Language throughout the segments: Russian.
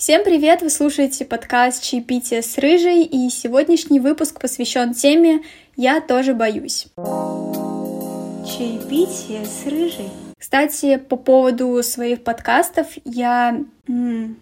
Всем привет! Вы слушаете подкаст «Чаепитие с Рыжей», и сегодняшний выпуск посвящен теме «Я тоже боюсь». Чаепитие с Рыжей. Кстати, по поводу своих подкастов я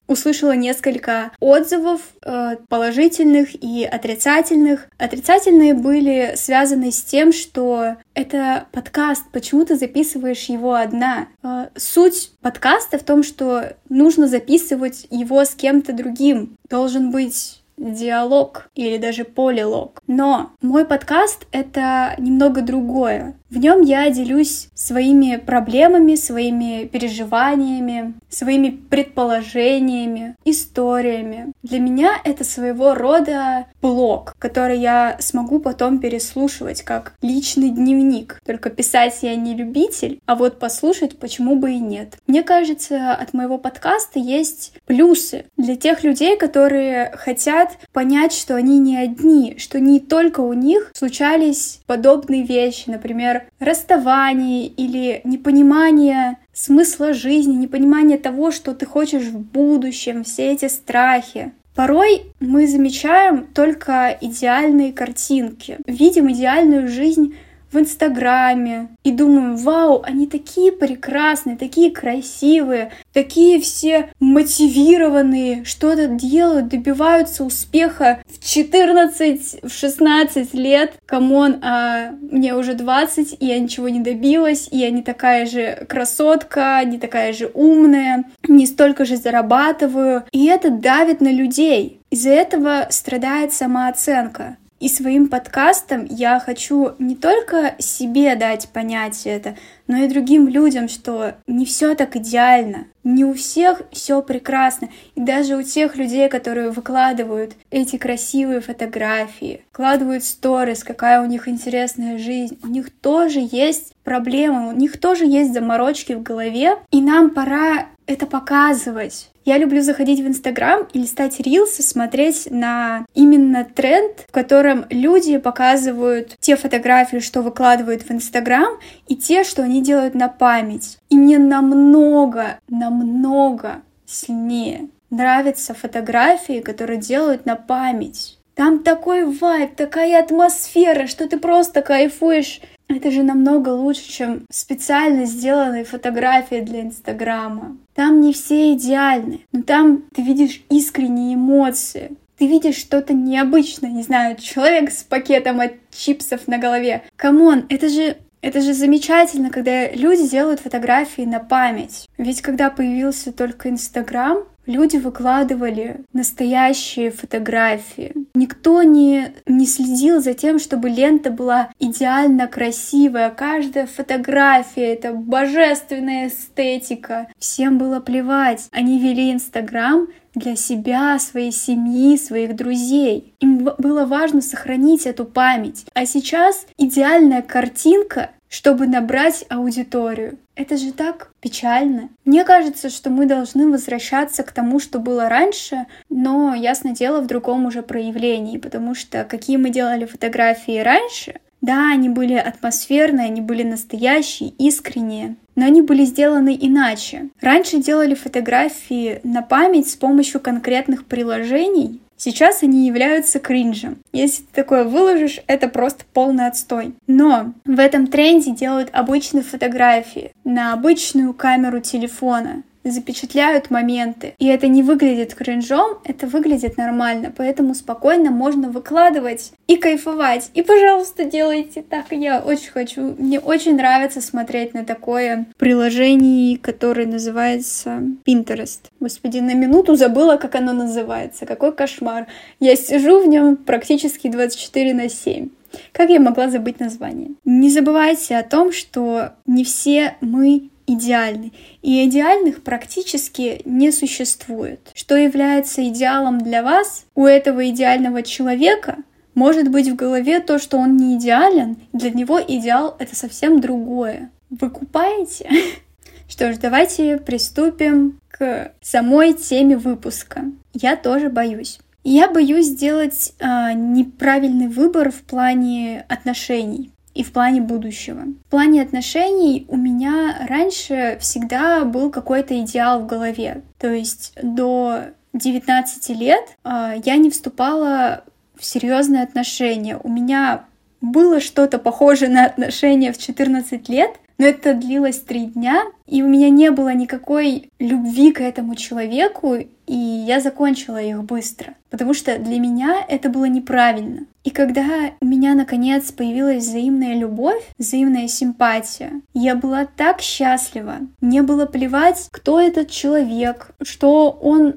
услышала несколько отзывов э, положительных и отрицательных. Отрицательные были связаны с тем, что это подкаст, почему ты записываешь его одна? Э, суть подкаста в том, что нужно записывать его с кем-то другим. Должен быть диалог или даже полилог. Но мой подкаст — это немного другое. В нем я делюсь своими проблемами, своими переживаниями, своими предположениями, историями. Для меня это своего рода блог, который я смогу потом переслушивать как личный дневник. Только писать я не любитель, а вот послушать почему бы и нет. Мне кажется, от моего подкаста есть плюсы для тех людей, которые хотят понять, что они не одни, что не только у них случались подобные вещи, например, расставание или непонимание смысла жизни, непонимание того, что ты хочешь в будущем, все эти страхи. Порой мы замечаем только идеальные картинки, видим идеальную жизнь в Инстаграме и думаем, вау, они такие прекрасные, такие красивые, такие все мотивированные, что-то делают, добиваются успеха в 14, в 16 лет. Come on, а мне уже 20, и я ничего не добилась, и я не такая же красотка, не такая же умная, не столько же зарабатываю. И это давит на людей. Из-за этого страдает самооценка. И своим подкастом я хочу не только себе дать понять это, но и другим людям, что не все так идеально, не у всех все прекрасно. И даже у тех людей, которые выкладывают эти красивые фотографии, вкладывают сторис, какая у них интересная жизнь, у них тоже есть проблемы, у них тоже есть заморочки в голове, и нам пора это показывать. Я люблю заходить в Инстаграм и листать рилсы, смотреть на именно тренд, в котором люди показывают те фотографии, что выкладывают в Инстаграм, и те, что они делают на память. И мне намного, намного сильнее нравятся фотографии, которые делают на память. Там такой вайб, такая атмосфера, что ты просто кайфуешь это же намного лучше, чем специально сделанные фотографии для Инстаграма. Там не все идеальны, но там ты видишь искренние эмоции. Ты видишь что-то необычное, не знаю, человек с пакетом от чипсов на голове. Come on, это же это же замечательно, когда люди делают фотографии на память. Ведь когда появился только Инстаграм, люди выкладывали настоящие фотографии. Никто не, не следил за тем, чтобы лента была идеально красивая. Каждая фотография — это божественная эстетика. Всем было плевать. Они вели Инстаграм для себя, своей семьи, своих друзей. Им было важно сохранить эту память. А сейчас идеальная картинка чтобы набрать аудиторию. Это же так печально. Мне кажется, что мы должны возвращаться к тому, что было раньше, но, ясно дело, в другом уже проявлении, потому что какие мы делали фотографии раньше, да, они были атмосферные, они были настоящие, искренние, но они были сделаны иначе. Раньше делали фотографии на память с помощью конкретных приложений, Сейчас они являются кринжем. Если ты такое выложишь, это просто полный отстой. Но в этом тренде делают обычные фотографии на обычную камеру телефона запечатляют моменты. И это не выглядит кринжом, это выглядит нормально. Поэтому спокойно можно выкладывать и кайфовать. И, пожалуйста, делайте так. Я очень хочу. Мне очень нравится смотреть на такое приложение, которое называется Pinterest. Господи, на минуту забыла, как оно называется. Какой кошмар. Я сижу в нем практически 24 на 7. Как я могла забыть название? Не забывайте о том, что не все мы идеальны. И идеальных практически не существует. Что является идеалом для вас, у этого идеального человека может быть в голове то, что он не идеален, для него идеал — это совсем другое. Вы купаете? Что ж, давайте приступим к самой теме выпуска. Я тоже боюсь. Я боюсь сделать э, неправильный выбор в плане отношений и в плане будущего. В плане отношений у меня раньше всегда был какой-то идеал в голове. То есть до 19 лет а, я не вступала в серьезные отношения. У меня было что-то похожее на отношения в 14 лет, но это длилось три дня, и у меня не было никакой любви к этому человеку, и я закончила их быстро, потому что для меня это было неправильно. И когда у меня наконец появилась взаимная любовь, взаимная симпатия, я была так счастлива. Мне было плевать, кто этот человек, что он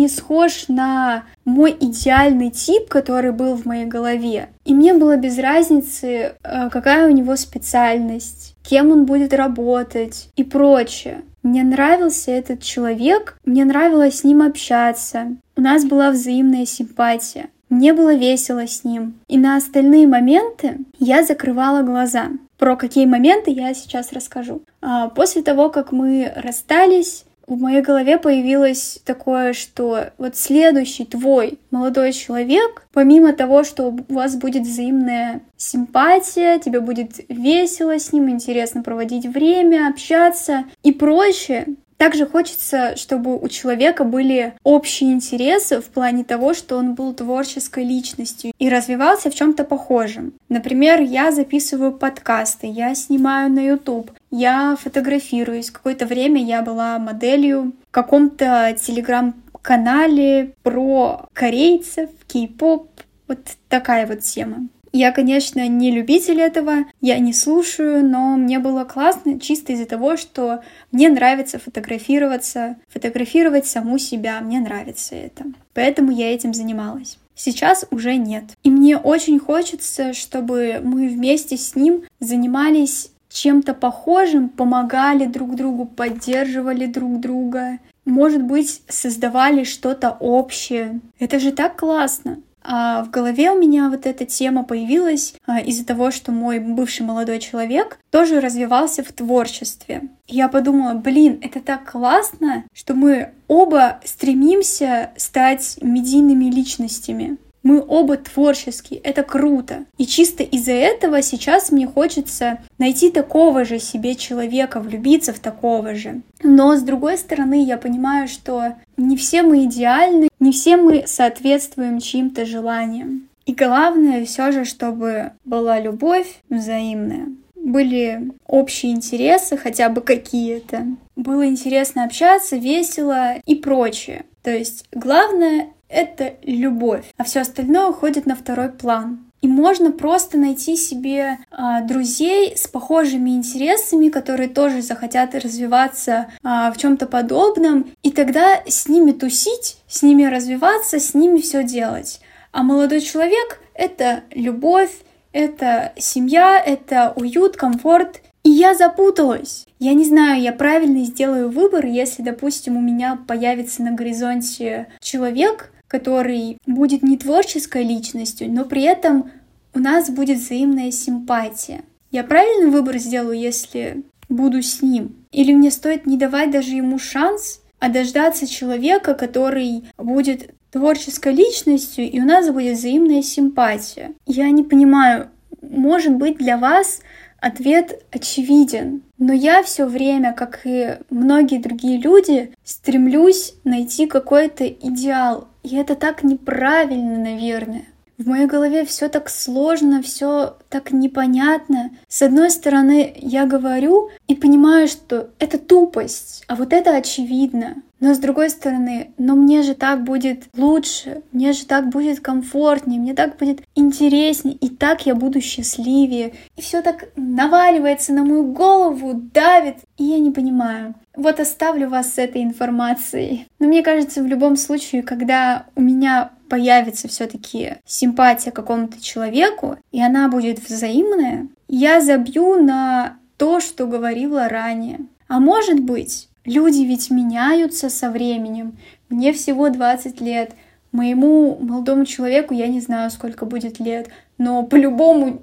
не схож на мой идеальный тип, который был в моей голове. И мне было без разницы, э, какая у него специальность, кем он будет работать и прочее. Мне нравился этот человек, мне нравилось с ним общаться. У нас была взаимная симпатия. Мне было весело с ним. И на остальные моменты я закрывала глаза. Про какие моменты я сейчас расскажу. А, после того, как мы расстались, в моей голове появилось такое, что вот следующий твой молодой человек, помимо того, что у вас будет взаимная симпатия, тебе будет весело с ним, интересно проводить время, общаться и прочее, также хочется, чтобы у человека были общие интересы в плане того, что он был творческой личностью и развивался в чем-то похожем. Например, я записываю подкасты, я снимаю на YouTube, я фотографируюсь. Какое-то время я была моделью в каком-то телеграм-канале про корейцев, кей-поп, вот такая вот тема. Я, конечно, не любитель этого, я не слушаю, но мне было классно чисто из-за того, что мне нравится фотографироваться, фотографировать саму себя, мне нравится это. Поэтому я этим занималась. Сейчас уже нет. И мне очень хочется, чтобы мы вместе с ним занимались чем-то похожим, помогали друг другу, поддерживали друг друга, может быть, создавали что-то общее. Это же так классно. А в голове у меня вот эта тема появилась а, из-за того, что мой бывший молодой человек тоже развивался в творчестве. Я подумала, блин, это так классно, что мы оба стремимся стать медийными личностями. Мы оба творческие, это круто. И чисто из-за этого сейчас мне хочется найти такого же себе человека, влюбиться в такого же. Но с другой стороны, я понимаю, что не все мы идеальны, не все мы соответствуем чьим-то желаниям. И главное все же, чтобы была любовь взаимная, были общие интересы, хотя бы какие-то. Было интересно общаться, весело и прочее. То есть главное это любовь, а все остальное уходит на второй план. И можно просто найти себе а, друзей с похожими интересами, которые тоже захотят развиваться а, в чем-то подобном, и тогда с ними тусить, с ними развиваться, с ними все делать. А молодой человек — это любовь, это семья, это уют, комфорт. И я запуталась. Я не знаю, я правильно сделаю выбор, если, допустим, у меня появится на горизонте человек, который будет не творческой личностью, но при этом у нас будет взаимная симпатия. Я правильный выбор сделаю, если буду с ним? Или мне стоит не давать даже ему шанс, а дождаться человека, который будет творческой личностью, и у нас будет взаимная симпатия. Я не понимаю, может быть для вас ответ очевиден, но я все время, как и многие другие люди, стремлюсь найти какой-то идеал, и это так неправильно, наверное. В моей голове все так сложно, все так непонятно. С одной стороны, я говорю и понимаю, что это тупость, а вот это очевидно. Но с другой стороны, но мне же так будет лучше, мне же так будет комфортнее, мне так будет интереснее, и так я буду счастливее. И все так наваливается на мою голову, давит, и я не понимаю. Вот оставлю вас с этой информацией. Но мне кажется, в любом случае, когда у меня появится все-таки симпатия к какому-то человеку, и она будет взаимная, я забью на то, что говорила ранее. А может быть, люди ведь меняются со временем. Мне всего 20 лет, моему молодому человеку я не знаю, сколько будет лет, но по-любому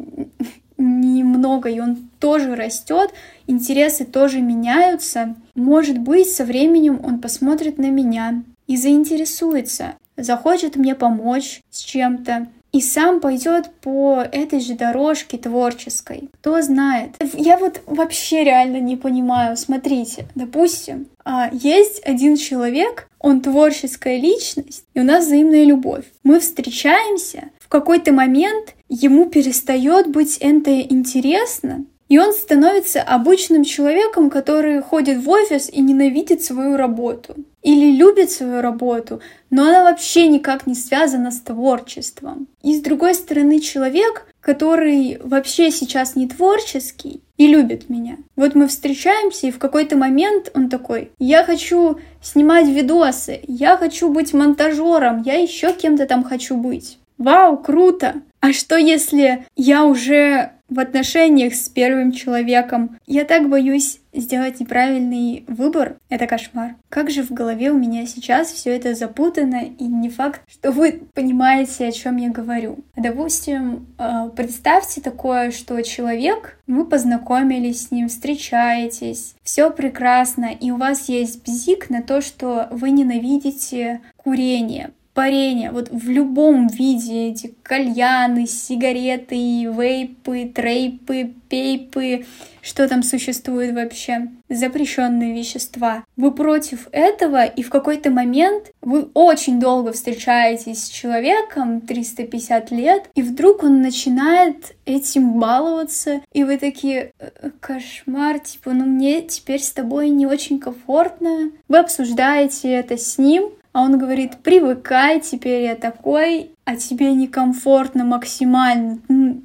немного, и он тоже растет, интересы тоже меняются. Может быть, со временем он посмотрит на меня и заинтересуется захочет мне помочь с чем-то, и сам пойдет по этой же дорожке творческой. Кто знает. Я вот вообще реально не понимаю. Смотрите, допустим, а, есть один человек, он творческая личность, и у нас взаимная любовь. Мы встречаемся, в какой-то момент ему перестает быть это интересно, и он становится обычным человеком, который ходит в офис и ненавидит свою работу. Или любит свою работу, но она вообще никак не связана с творчеством. И с другой стороны, человек, который вообще сейчас не творческий и любит меня. Вот мы встречаемся, и в какой-то момент он такой, я хочу снимать видосы, я хочу быть монтажером, я еще кем-то там хочу быть. Вау, круто! А что если я уже в отношениях с первым человеком. Я так боюсь сделать неправильный выбор. Это кошмар. Как же в голове у меня сейчас все это запутано, и не факт, что вы понимаете, о чем я говорю. Допустим, э, представьте такое, что человек, вы познакомились с ним, встречаетесь, все прекрасно, и у вас есть бзик на то, что вы ненавидите курение парение, вот в любом виде эти кальяны, сигареты, вейпы, трейпы, пейпы, что там существует вообще, запрещенные вещества. Вы против этого, и в какой-то момент вы очень долго встречаетесь с человеком, 350 лет, и вдруг он начинает этим баловаться, и вы такие, «Э, кошмар, типа, ну мне теперь с тобой не очень комфортно. Вы обсуждаете это с ним, а он говорит, привыкай, теперь я такой, а тебе некомфортно максимально,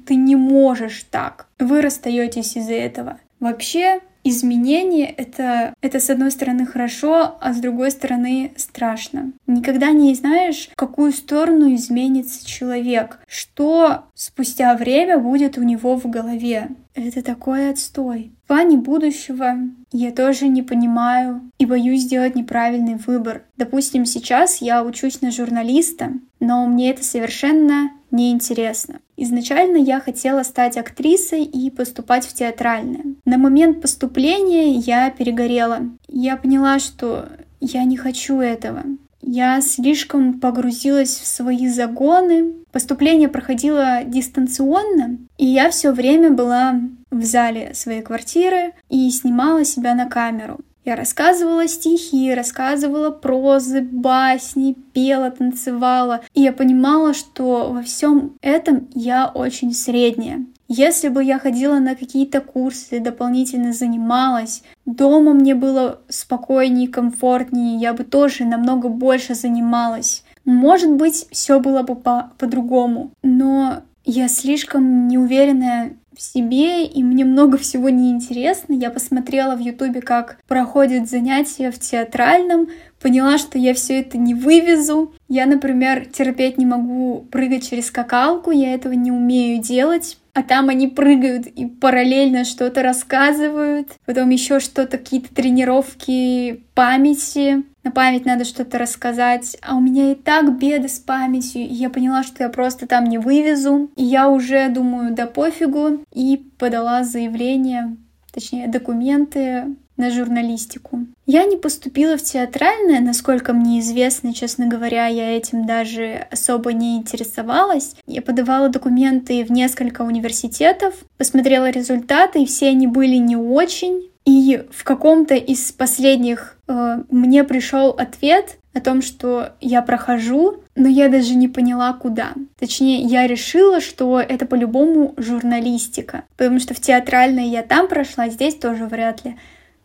ты не можешь так. Вы расстаетесь из-за этого. Вообще, изменение это, это с одной стороны хорошо, а с другой стороны страшно. Никогда не знаешь, в какую сторону изменится человек, что спустя время будет у него в голове. Это такой отстой. Плане будущего я тоже не понимаю и боюсь сделать неправильный выбор. Допустим, сейчас я учусь на журналиста, но мне это совершенно неинтересно. Изначально я хотела стать актрисой и поступать в театральное. На момент поступления я перегорела. Я поняла, что я не хочу этого. Я слишком погрузилась в свои загоны. Поступление проходило дистанционно, и я все время была в зале своей квартиры и снимала себя на камеру. Я рассказывала стихи, рассказывала прозы, басни, пела, танцевала. И я понимала, что во всем этом я очень средняя. Если бы я ходила на какие-то курсы, дополнительно занималась, дома мне было спокойнее, комфортнее, я бы тоже намного больше занималась. Может быть, все было бы по- по-другому, но я слишком неуверенная себе, и мне много всего неинтересно. Я посмотрела в Ютубе, как проходят занятия в театральном, поняла, что я все это не вывезу. Я, например, терпеть не могу прыгать через скакалку, я этого не умею делать. А там они прыгают и параллельно что-то рассказывают, потом еще что-то, какие-то тренировки памяти. На память надо что-то рассказать, а у меня и так беды с памятью, и я поняла, что я просто там не вывезу. И я уже думаю, да пофигу, и подала заявление, точнее документы на журналистику. Я не поступила в театральное, насколько мне известно, честно говоря, я этим даже особо не интересовалась. Я подавала документы в несколько университетов, посмотрела результаты, и все они были не очень. И в каком-то из последних э, мне пришел ответ о том, что я прохожу, но я даже не поняла, куда. Точнее, я решила, что это по-любому журналистика, потому что в театральной я там прошла, здесь тоже вряд ли.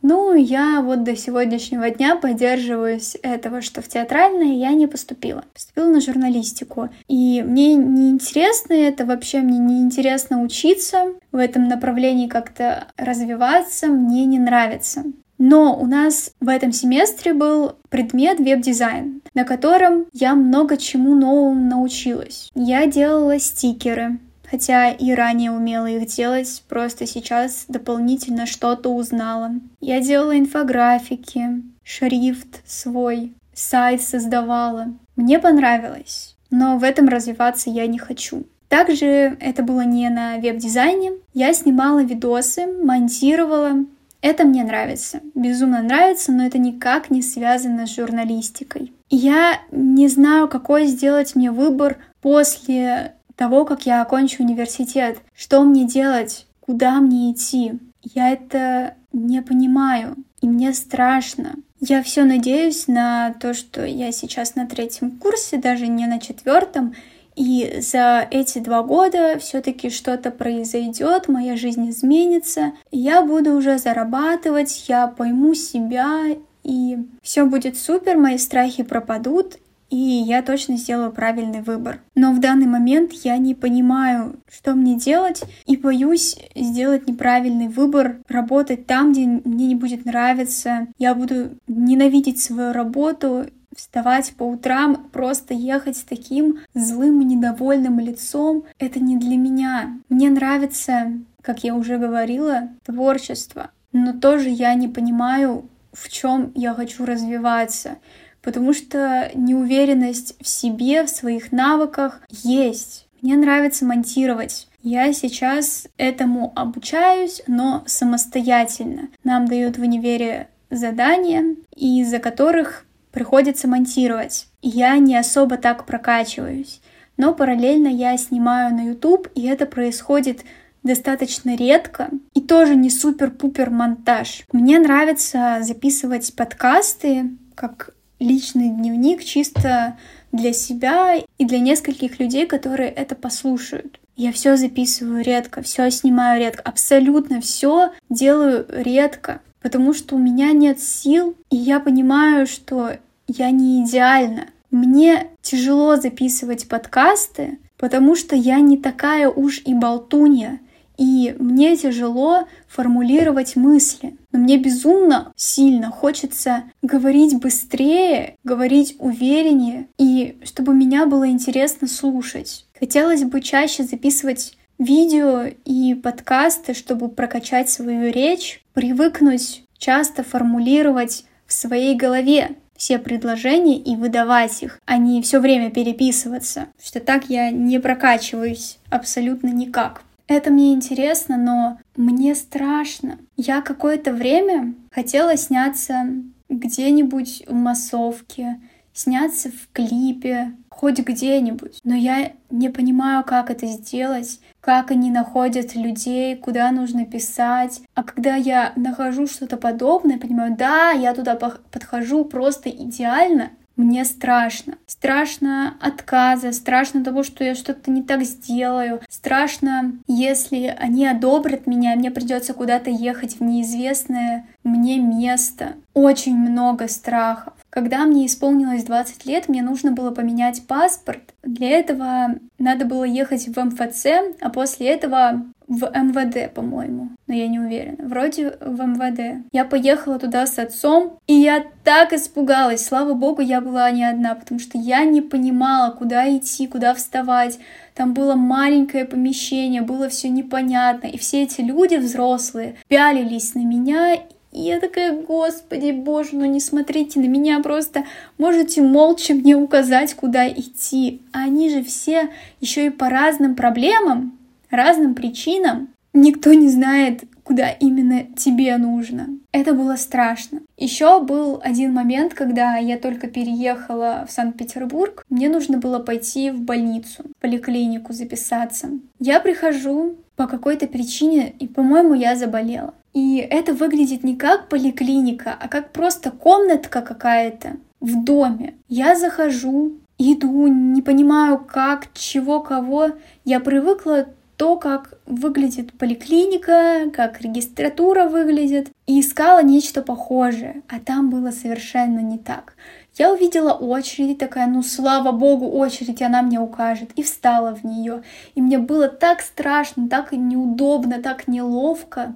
Ну, я вот до сегодняшнего дня поддерживаюсь этого, что в театральное я не поступила. Поступила на журналистику. И мне не интересно это, вообще мне не интересно учиться в этом направлении как-то развиваться, мне не нравится. Но у нас в этом семестре был предмет веб-дизайн, на котором я много чему новому научилась. Я делала стикеры, хотя и ранее умела их делать, просто сейчас дополнительно что-то узнала. Я делала инфографики, шрифт свой, сайт создавала. Мне понравилось, но в этом развиваться я не хочу. Также это было не на веб-дизайне. Я снимала видосы, монтировала. Это мне нравится, безумно нравится, но это никак не связано с журналистикой. Я не знаю, какой сделать мне выбор после того, как я окончу университет. Что мне делать? Куда мне идти? Я это не понимаю, и мне страшно. Я все надеюсь на то, что я сейчас на третьем курсе, даже не на четвертом, и за эти два года все-таки что-то произойдет, моя жизнь изменится, я буду уже зарабатывать, я пойму себя, и все будет супер, мои страхи пропадут, и я точно сделаю правильный выбор. Но в данный момент я не понимаю, что мне делать, и боюсь сделать неправильный выбор, работать там, где мне не будет нравиться. Я буду ненавидеть свою работу, вставать по утрам, просто ехать с таким злым и недовольным лицом. Это не для меня. Мне нравится, как я уже говорила, творчество. Но тоже я не понимаю, в чем я хочу развиваться потому что неуверенность в себе, в своих навыках есть. Мне нравится монтировать. Я сейчас этому обучаюсь, но самостоятельно. Нам дают в универе задания, из-за которых приходится монтировать. Я не особо так прокачиваюсь. Но параллельно я снимаю на YouTube, и это происходит достаточно редко и тоже не супер-пупер монтаж. Мне нравится записывать подкасты как личный дневник чисто для себя и для нескольких людей, которые это послушают. Я все записываю редко, все снимаю редко, абсолютно все делаю редко, потому что у меня нет сил, и я понимаю, что я не идеальна. Мне тяжело записывать подкасты, потому что я не такая уж и болтунья и мне тяжело формулировать мысли. Но мне безумно сильно хочется говорить быстрее, говорить увереннее, и чтобы меня было интересно слушать. Хотелось бы чаще записывать видео и подкасты, чтобы прокачать свою речь, привыкнуть часто формулировать в своей голове все предложения и выдавать их, а не все время переписываться. Что так я не прокачиваюсь абсолютно никак. Это мне интересно, но мне страшно. Я какое-то время хотела сняться где-нибудь в массовке, сняться в клипе, хоть где-нибудь. Но я не понимаю, как это сделать, как они находят людей, куда нужно писать. А когда я нахожу что-то подобное, понимаю, да, я туда подхожу просто идеально, мне страшно. Страшно отказа, страшно того, что я что-то не так сделаю. Страшно, если они одобрят меня, мне придется куда-то ехать в неизвестное мне место. Очень много страхов. Когда мне исполнилось 20 лет, мне нужно было поменять паспорт. Для этого надо было ехать в МФЦ, а после этого в МВД, по-моему, но я не уверена. Вроде в МВД. Я поехала туда с отцом, и я так испугалась. Слава богу, я была не одна, потому что я не понимала, куда идти, куда вставать. Там было маленькое помещение, было все непонятно, и все эти люди взрослые пялились на меня, и я такая, господи, боже, ну не смотрите на меня, просто можете молча мне указать, куда идти. А они же все еще и по разным проблемам разным причинам никто не знает, куда именно тебе нужно. Это было страшно. Еще был один момент, когда я только переехала в Санкт-Петербург, мне нужно было пойти в больницу, в поликлинику записаться. Я прихожу по какой-то причине, и, по-моему, я заболела. И это выглядит не как поликлиника, а как просто комнатка какая-то в доме. Я захожу, иду, не понимаю как, чего, кого. Я привыкла то, как выглядит поликлиника, как регистратура выглядит, и искала нечто похожее, а там было совершенно не так. Я увидела очередь, такая, ну слава богу, очередь, она мне укажет, и встала в нее. И мне было так страшно, так неудобно, так неловко.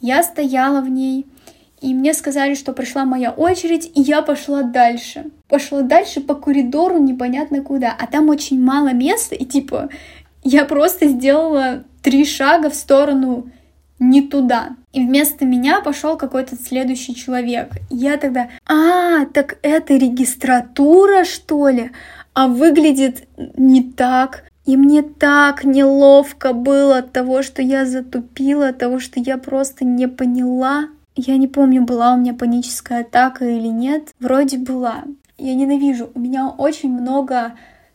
Я стояла в ней, и мне сказали, что пришла моя очередь, и я пошла дальше. Пошла дальше по коридору непонятно куда, а там очень мало места, и типа я просто сделала три шага в сторону не туда. И вместо меня пошел какой-то следующий человек. Я тогда, а, так это регистратура, что ли? А выглядит не так. И мне так неловко было от того, что я затупила, от того, что я просто не поняла. Я не помню, была у меня паническая атака или нет. Вроде была. Я ненавижу. У меня очень много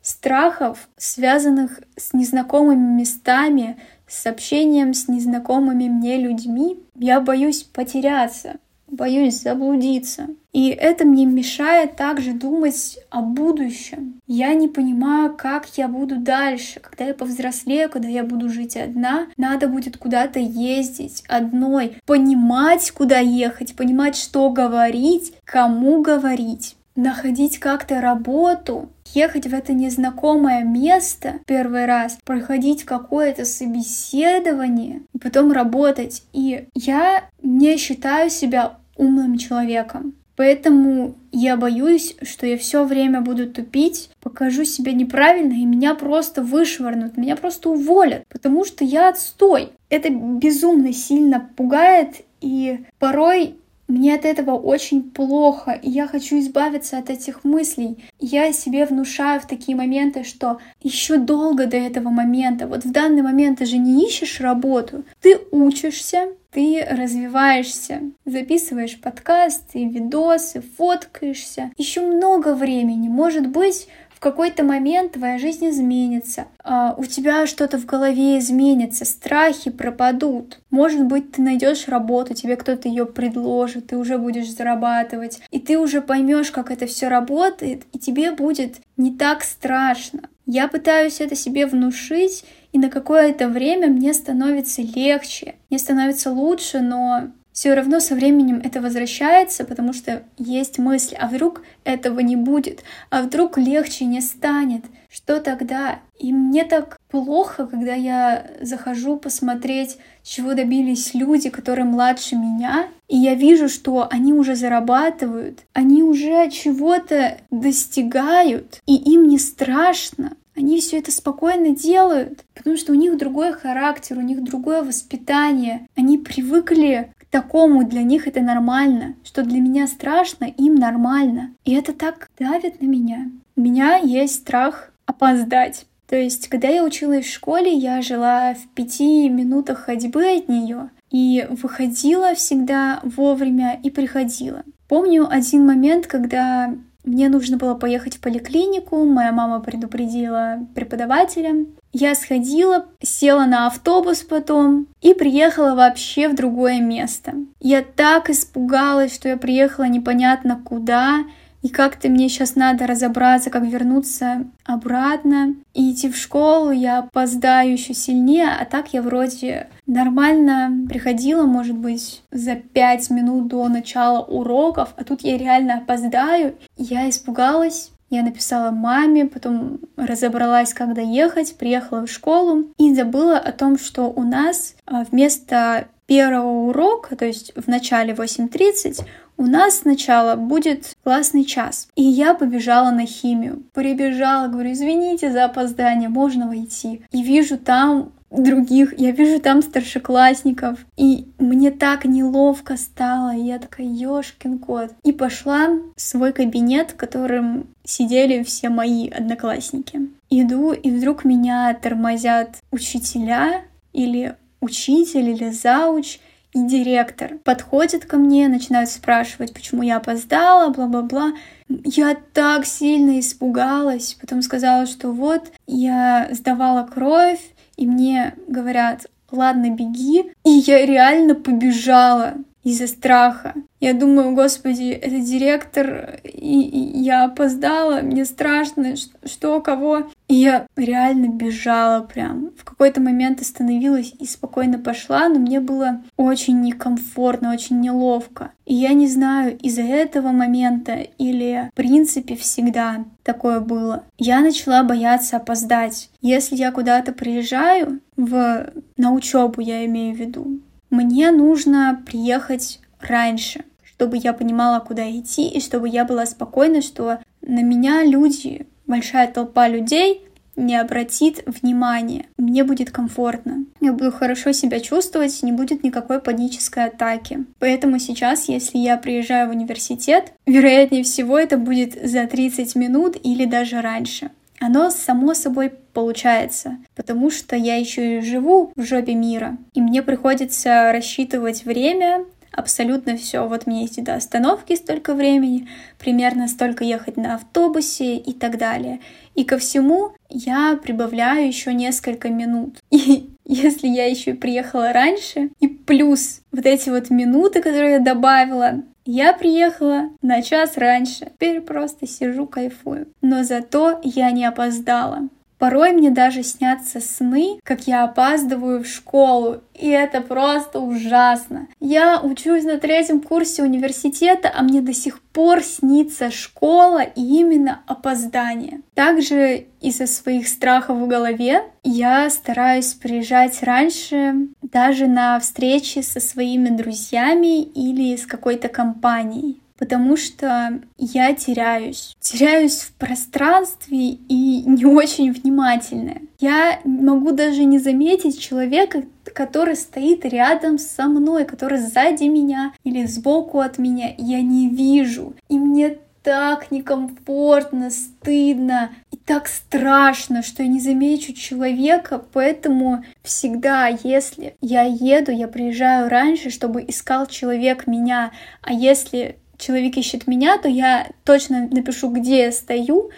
страхов, связанных с незнакомыми местами, с общением с незнакомыми мне людьми. Я боюсь потеряться, боюсь заблудиться. И это мне мешает также думать о будущем. Я не понимаю, как я буду дальше. Когда я повзрослею, когда я буду жить одна, надо будет куда-то ездить одной, понимать, куда ехать, понимать, что говорить, кому говорить находить как-то работу, ехать в это незнакомое место первый раз, проходить какое-то собеседование и потом работать. И я не считаю себя умным человеком. Поэтому я боюсь, что я все время буду тупить, покажу себя неправильно, и меня просто вышвырнут, меня просто уволят, потому что я отстой. Это безумно сильно пугает, и порой мне от этого очень плохо, и я хочу избавиться от этих мыслей. Я себе внушаю в такие моменты, что еще долго до этого момента. Вот в данный момент ты же не ищешь работу, ты учишься, ты развиваешься, записываешь подкасты, видосы, фоткаешься. Еще много времени. Может быть, в какой-то момент твоя жизнь изменится, а у тебя что-то в голове изменится, страхи пропадут. Может быть, ты найдешь работу, тебе кто-то ее предложит, ты уже будешь зарабатывать, и ты уже поймешь, как это все работает, и тебе будет не так страшно. Я пытаюсь это себе внушить, и на какое-то время мне становится легче, мне становится лучше, но все равно со временем это возвращается, потому что есть мысль, а вдруг этого не будет, а вдруг легче не станет, что тогда? И мне так плохо, когда я захожу посмотреть, чего добились люди, которые младше меня, и я вижу, что они уже зарабатывают, они уже чего-то достигают, и им не страшно. Они все это спокойно делают, потому что у них другой характер, у них другое воспитание. Они привыкли такому для них это нормально, что для меня страшно, им нормально. И это так давит на меня. У меня есть страх опоздать. То есть, когда я училась в школе, я жила в пяти минутах ходьбы от нее и выходила всегда вовремя и приходила. Помню один момент, когда мне нужно было поехать в поликлинику, моя мама предупредила преподавателя. Я сходила, села на автобус потом и приехала вообще в другое место. Я так испугалась, что я приехала непонятно куда, и как-то мне сейчас надо разобраться, как вернуться обратно и идти в школу. Я опоздаю еще сильнее, а так я вроде нормально приходила, может быть, за пять минут до начала уроков, а тут я реально опоздаю. Я испугалась, я написала маме, потом разобралась, когда ехать, приехала в школу и забыла о том, что у нас а, вместо первого урока, то есть в начале 8.30, у нас сначала будет классный час. И я побежала на химию. Прибежала, говорю, извините за опоздание, можно войти. И вижу там других, я вижу там старшеклассников, и мне так неловко стало, и я такая, ёшкин кот. И пошла в свой кабинет, в котором сидели все мои одноклассники. Иду, и вдруг меня тормозят учителя или учитель или зауч, и директор подходит ко мне, начинают спрашивать, почему я опоздала, бла-бла-бла. Я так сильно испугалась, потом сказала, что вот я сдавала кровь, и мне говорят, ладно, беги. И я реально побежала из-за страха. Я думаю, господи, это директор, и, я опоздала, мне страшно, что, кого. И я реально бежала прям. В какой-то момент остановилась и спокойно пошла, но мне было очень некомфортно, очень неловко. И я не знаю, из-за этого момента или в принципе всегда такое было. Я начала бояться опоздать. Если я куда-то приезжаю, в... на учебу я имею в виду, мне нужно приехать раньше, чтобы я понимала, куда идти, и чтобы я была спокойна, что на меня люди, большая толпа людей не обратит внимания. Мне будет комфортно. Я буду хорошо себя чувствовать, не будет никакой панической атаки. Поэтому сейчас, если я приезжаю в университет, вероятнее всего это будет за 30 минут или даже раньше. Оно само собой получается, потому что я еще и живу в жопе мира, и мне приходится рассчитывать время, абсолютно все. Вот мне идти до остановки столько времени, примерно столько ехать на автобусе и так далее. И ко всему я прибавляю еще несколько минут. И если я еще приехала раньше, и плюс вот эти вот минуты, которые я добавила, я приехала на час раньше. Теперь просто сижу, кайфую. Но зато я не опоздала. Порой мне даже снятся сны, как я опаздываю в школу, и это просто ужасно. Я учусь на третьем курсе университета, а мне до сих пор снится школа и именно опоздание. Также из-за своих страхов в голове я стараюсь приезжать раньше даже на встречи со своими друзьями или с какой-то компанией потому что я теряюсь. Теряюсь в пространстве и не очень внимательная. Я могу даже не заметить человека, который стоит рядом со мной, который сзади меня или сбоку от меня. Я не вижу. И мне так некомфортно, стыдно и так страшно, что я не замечу человека, поэтому всегда, если я еду, я приезжаю раньше, чтобы искал человек меня, а если человек ищет меня, то я точно напишу, где я стою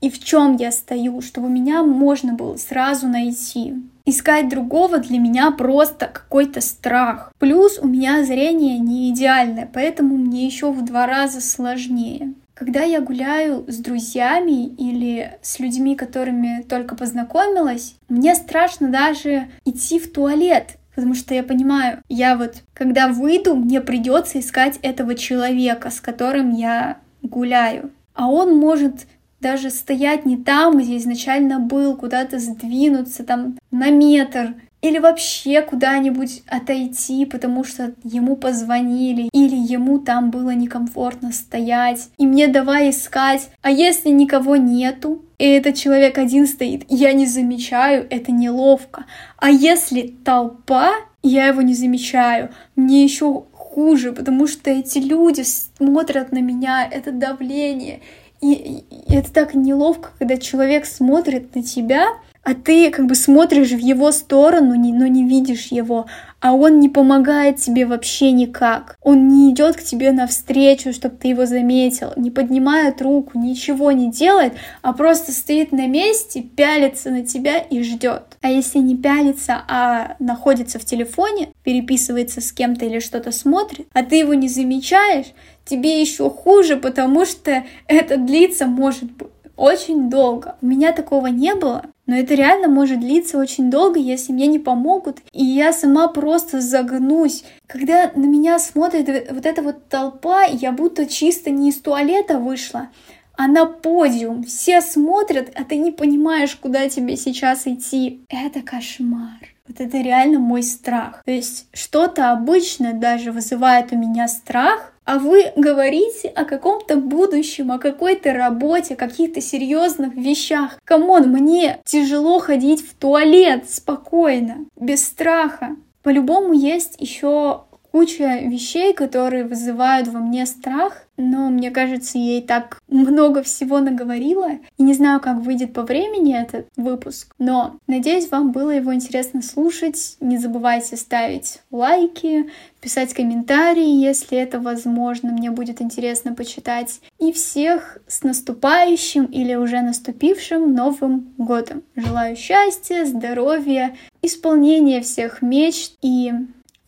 и в чем я стою, чтобы меня можно было сразу найти. Искать другого для меня просто какой-то страх. Плюс у меня зрение не идеальное, поэтому мне еще в два раза сложнее. Когда я гуляю с друзьями или с людьми, которыми только познакомилась, мне страшно даже идти в туалет, потому что я понимаю, я вот, когда выйду, мне придется искать этого человека, с которым я гуляю. А он может даже стоять не там, где изначально был, куда-то сдвинуться там на метр, или вообще куда-нибудь отойти, потому что ему позвонили, или ему там было некомфортно стоять, и мне давай искать. А если никого нету, и этот человек один стоит, я не замечаю, это неловко. А если толпа, я его не замечаю, мне еще хуже, потому что эти люди смотрят на меня, это давление. И, это так неловко, когда человек смотрит на тебя, а ты как бы смотришь в его сторону, но не видишь его, а он не помогает тебе вообще никак. Он не идет к тебе навстречу, чтобы ты его заметил, не поднимает руку, ничего не делает, а просто стоит на месте, пялится на тебя и ждет. А если не пялится, а находится в телефоне, переписывается с кем-то или что-то смотрит, а ты его не замечаешь, тебе еще хуже, потому что это длится может быть очень долго. У меня такого не было, но это реально может длиться очень долго, если мне не помогут, и я сама просто загнусь. Когда на меня смотрит вот эта вот толпа, я будто чисто не из туалета вышла, а на подиум. Все смотрят, а ты не понимаешь, куда тебе сейчас идти. Это кошмар. Вот это реально мой страх. То есть что-то обычно даже вызывает у меня страх, а вы говорите о каком-то будущем, о какой-то работе, о каких-то серьезных вещах. Come on, мне тяжело ходить в туалет спокойно, без страха. По-любому есть еще куча вещей, которые вызывают во мне страх, но мне кажется, и так много всего наговорила. И не знаю, как выйдет по времени этот выпуск, но надеюсь, вам было его интересно слушать. Не забывайте ставить лайки, писать комментарии, если это возможно, мне будет интересно почитать. И всех с наступающим или уже наступившим Новым годом. Желаю счастья, здоровья, исполнения всех мечт и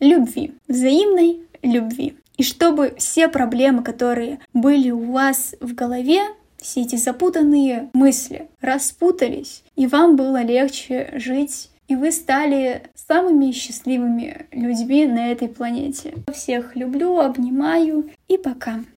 любви, взаимной любви. И чтобы все проблемы, которые были у вас в голове, все эти запутанные мысли распутались, и вам было легче жить, и вы стали самыми счастливыми людьми на этой планете. Всех люблю, обнимаю и пока.